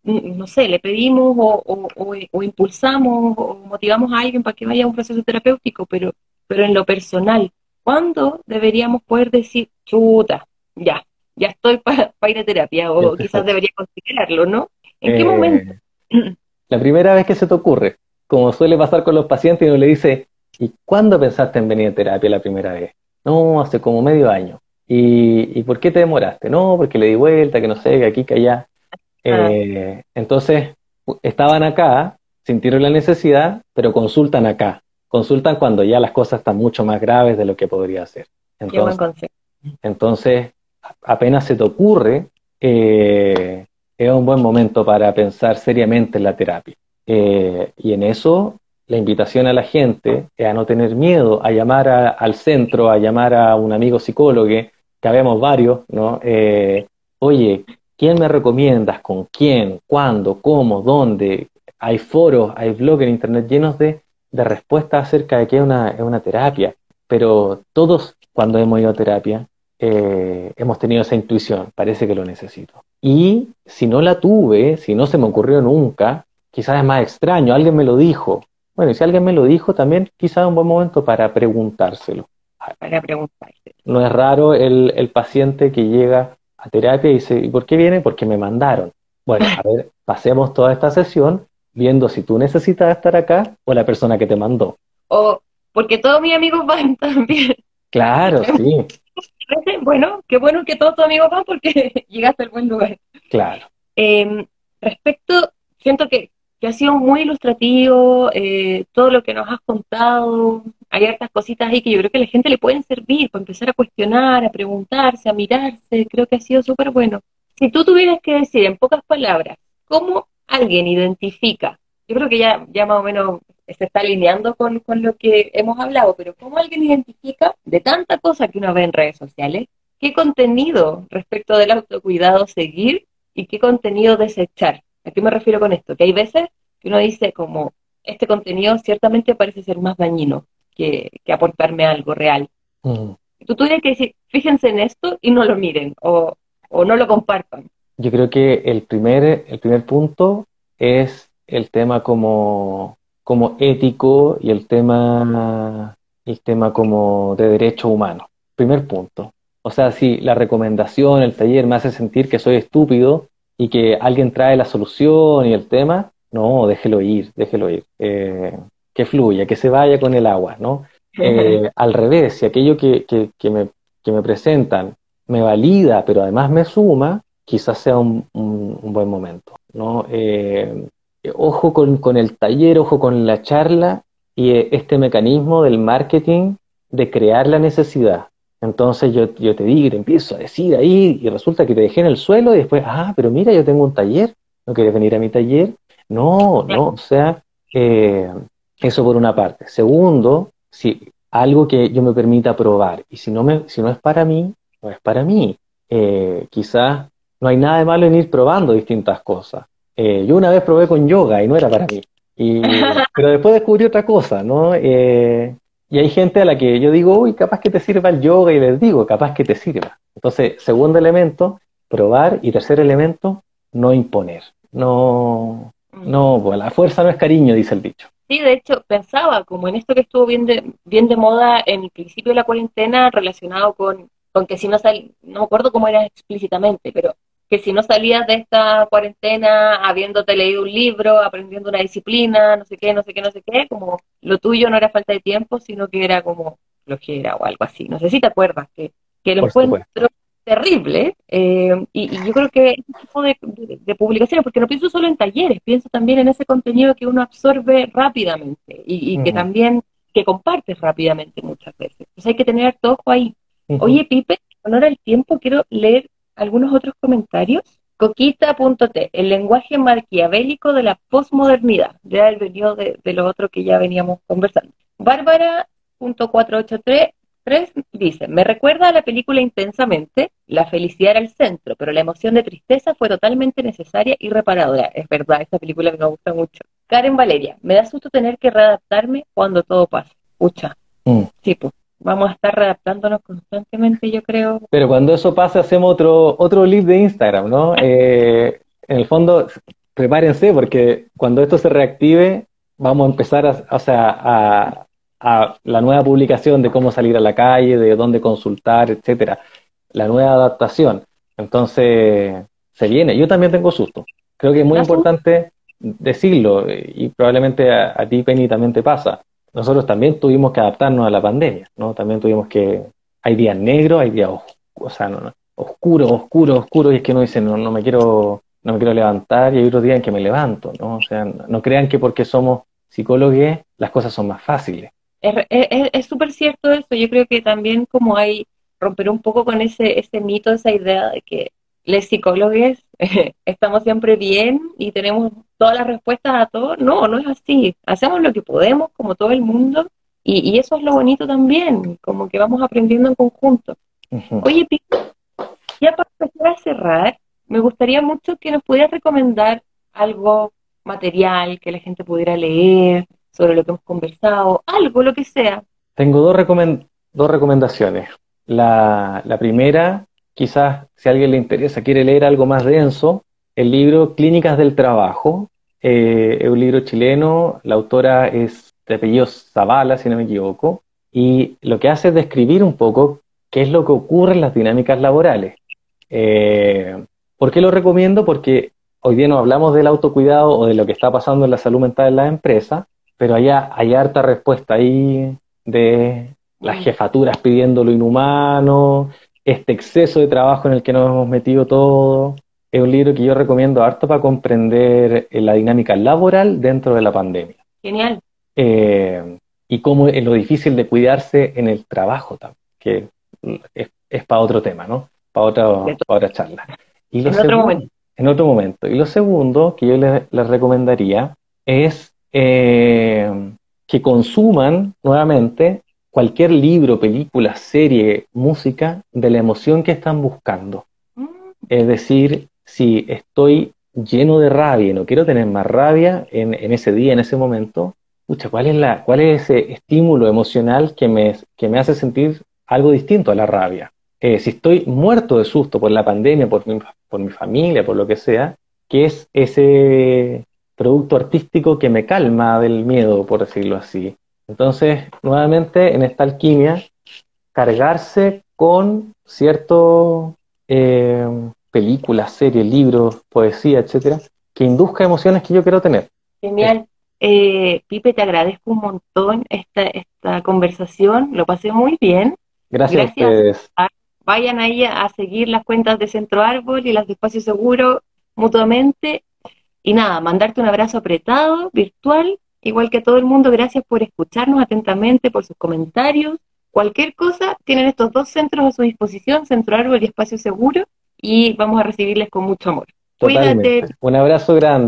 no sé, le pedimos o, impulsamos o motivamos a alguien para que vaya a un proceso terapéutico, pero, pero en lo personal, ¿cuándo deberíamos poder decir, chuta, ya, ya estoy para, ir a terapia? O quizás debería considerarlo, ¿no? ¿En qué eh, momento?
La primera vez que se te ocurre, como suele pasar con los pacientes, y uno le dice, ¿y cuándo pensaste en venir a terapia la primera vez? No, hace como medio año. ¿Y, por qué te demoraste? No, porque le di vuelta, que no sé, que aquí, que allá. Ah. Eh, entonces, estaban acá, sintieron la necesidad, pero consultan acá. Consultan cuando ya las cosas están mucho más graves de lo que podría ser. Entonces, entonces apenas se te ocurre, eh, es un buen momento para pensar seriamente en la terapia. Eh, y en eso, la invitación a la gente es a no tener miedo, a llamar al centro, a llamar a un amigo psicólogo, que habemos varios, ¿no? Eh, oye, ¿quién me recomiendas? ¿Con quién? ¿Cuándo? ¿Cómo? ¿Dónde? Hay foros, hay blogs en internet llenos de, respuestas acerca de qué es una, es una terapia, pero todos cuando hemos ido a terapia eh, hemos tenido esa intuición, parece que lo necesito. Y si no la tuve, si no se me ocurrió nunca, quizás es más extraño, alguien me lo dijo. Bueno, y si alguien me lo dijo, también quizás es un buen momento para preguntárselo.
Para preguntarse.
No es raro el, el paciente que llega a terapia y dice, ¿y por qué viene? Porque me mandaron. Bueno, a ver, pasemos toda esta sesión viendo si tú necesitas estar acá o la persona que te mandó.
O porque todos mis amigos van también.
Claro, sí.
Bueno, qué bueno que todos tus amigos van porque llegaste al buen lugar.
Claro.
Em, respecto, siento que, que, ha sido muy ilustrativo eh, todo lo que nos has contado. Hay hartas cositas ahí que yo creo que a la gente le pueden servir para empezar a cuestionar, a preguntarse, a mirarse. Creo que ha sido súper bueno. Si tú tuvieras que decir en pocas palabras, ¿cómo alguien identifica? Yo creo que ya, ya más o menos se está alineando con, lo que hemos hablado, pero ¿cómo alguien identifica de tanta cosa que uno ve en redes sociales qué contenido respecto del autocuidado seguir y qué contenido desechar? ¿A qué me refiero con esto? Que hay veces que uno dice como, este contenido ciertamente parece ser más dañino que, aportarme algo real. Mm. Tú tienes que decir, fíjense en esto y no lo miren o, o no lo compartan.
Yo creo que el primer, el primer punto es el tema como como ético y el tema, el tema como de derecho humano. Primer punto. O sea, si la recomendación, el taller me hace sentir que soy estúpido y que alguien trae la solución y el tema, no, déjelo ir, déjelo ir. Eh, que fluya, que se vaya con el agua, ¿no? Eh, al revés, si aquello que, que, me, que, me, presentan me valida, pero además me suma, quizás sea un, un, buen momento, ¿no? Eh, ojo con, el taller, ojo con la charla y eh, este mecanismo del marketing de crear la necesidad. Entonces yo, yo te digo, te empiezo a decir ahí y resulta que te dejé en el suelo y después, ah, pero mira, yo tengo un taller, ¿no quieres venir a mi taller? No, no, o sea, eh, eso por una parte. Segundo, si algo que yo me permita probar y si no, me, si no es para mí, no es para mí. Eh, quizás no hay nada de malo en ir probando distintas cosas. Eh, yo una vez probé con yoga y no era para mí. pero después descubrí otra cosa, ¿no? Eh, y hay gente a la que yo digo, uy, capaz que te sirva el yoga y les digo, capaz que te sirva. Entonces, segundo elemento, probar y tercer elemento, no imponer. No, no, pues la fuerza no es cariño, dice el dicho.
Sí, de hecho, pensaba como en esto que estuvo bien de, bien de moda en el principio de la cuarentena relacionado con, con que si no sal, no me acuerdo cómo era explícitamente, pero que si no salías de esta cuarentena habiéndote leído un libro, aprendiendo una disciplina, no sé qué, no sé qué, no sé qué, como lo tuyo no era falta de tiempo, sino que era como flojera o algo así. No sé si te acuerdas, que, que lo encuentro terrible. Eh, y, yo creo que este tipo de, publicaciones, porque no pienso solo en talleres, pienso también en ese contenido que uno absorbe rápidamente y, que también que compartes rápidamente muchas veces. Entonces hay que tener todo ojo ahí. Oye, Pipe, honor al tiempo, quiero leer algunos otros comentarios. Coquita.t, el lenguaje maquiavélico de la posmodernidad. Ya el venido de, de lo otro que ya veníamos conversando. Bárbara.483 dice, me recuerda a la película intensamente, la felicidad era el centro, pero la emoción de tristeza fue totalmente necesaria y reparadora. Es verdad, esta película me gusta mucho. Karen Valeria, me da susto tener que readaptarme cuando todo pasa. Escucha. Mm. Sí, pues vamos a estar readaptándonos constantemente, yo creo.
Pero cuando eso pase, hacemos otro, otro live de Instagram, ¿no? Eh, en el fondo, prepárense, porque cuando esto se reactive, vamos a empezar a, o sea, a, a la nueva publicación de cómo salir a la calle, de dónde consultar, etcétera, la nueva adaptación. Entonces, se viene. Yo también tengo susto. Creo que es muy importante decirlo, y probablemente a, ti, Penny, también te pasa. Nosotros también tuvimos que adaptarnos a la pandemia, ¿no? También tuvimos que... Hay días negros, hay días o sea, no, oscuros, oscuros, oscuros, y es que uno dice, no, no me quiero no me quiero levantar, y hay otros días en que me levanto, ¿no? O sea, no crean que porque somos psicólogos las cosas son más fáciles
es súper cierto eso. Yo creo que también como hay romper un poco con ese, ese mito, esa idea de que los psicólogos estamos siempre bien y tenemos todas las respuestas a todo. No, no es así. Hacemos lo que podemos, como todo el mundo, y, y eso es lo bonito también, como que vamos aprendiendo en conjunto. Oye, Pico, ya para empezar a cerrar, me gustaría mucho que nos pudieras recomendar algo material que la gente pudiera leer, sobre lo que hemos conversado, algo, lo que sea.
Tengo dos, dos recomendaciones. La, primera, quizás si a alguien le interesa, quiere leer algo más denso, el libro Clínicas del Trabajo, eh, es un libro chileno, la autora es de apellido Zavala, si no me equivoco, y lo que hace es describir un poco qué es lo que ocurre en las dinámicas laborales. Eh, ¿Por qué lo recomiendo? Porque hoy día no hablamos del autocuidado o de lo que está pasando en la salud mental en la empresa, pero allá hay harta respuesta ahí de las jefaturas pidiendo lo inhumano, este exceso de trabajo en el que nos hemos metido todos. Es un libro que yo recomiendo harto para comprender eh, la dinámica laboral dentro de la pandemia.
Genial.
Eh, y cómo es lo difícil de cuidarse en el trabajo también, que es, para otro tema, ¿no? Para otra, para otra charla.
Y en otro momento.
En otro momento. Y lo segundo que yo les recomendaría es eh, que consuman nuevamente cualquier libro, película, serie, música de la emoción que están buscando. Mm. Es decir, si estoy lleno de rabia y no quiero tener más rabia en, ese día, en ese momento, pucha, ¿cuál es, la, ¿cuál es ese estímulo emocional que me, que me hace sentir algo distinto a la rabia? Eh, si estoy muerto de susto por la pandemia, por mi, por mi familia, por lo que sea, ¿qué es ese, producto artístico que me calma del miedo, por decirlo así. Entonces, nuevamente, en esta alquimia, cargarse con cierto eh, películas, series, libros, poesía, etcétera, que induzca emociones que yo quiero tener.
Genial. Eh, Pipe, te agradezco un montón esta, esta conversación, lo pasé muy bien.
Gracias, a ustedes.
vayan ahí a seguir las cuentas de Centro Árbol y las de Espacio Seguro mutuamente y nada, mandarte un abrazo apretado, virtual, igual que todo el mundo. Gracias por escucharnos atentamente, por sus comentarios. Cualquier cosa, tienen estos dos centros a su disposición, Centro Árbol y Espacio Seguro, y vamos a recibirles con mucho amor.
Cuídate. Un abrazo grande.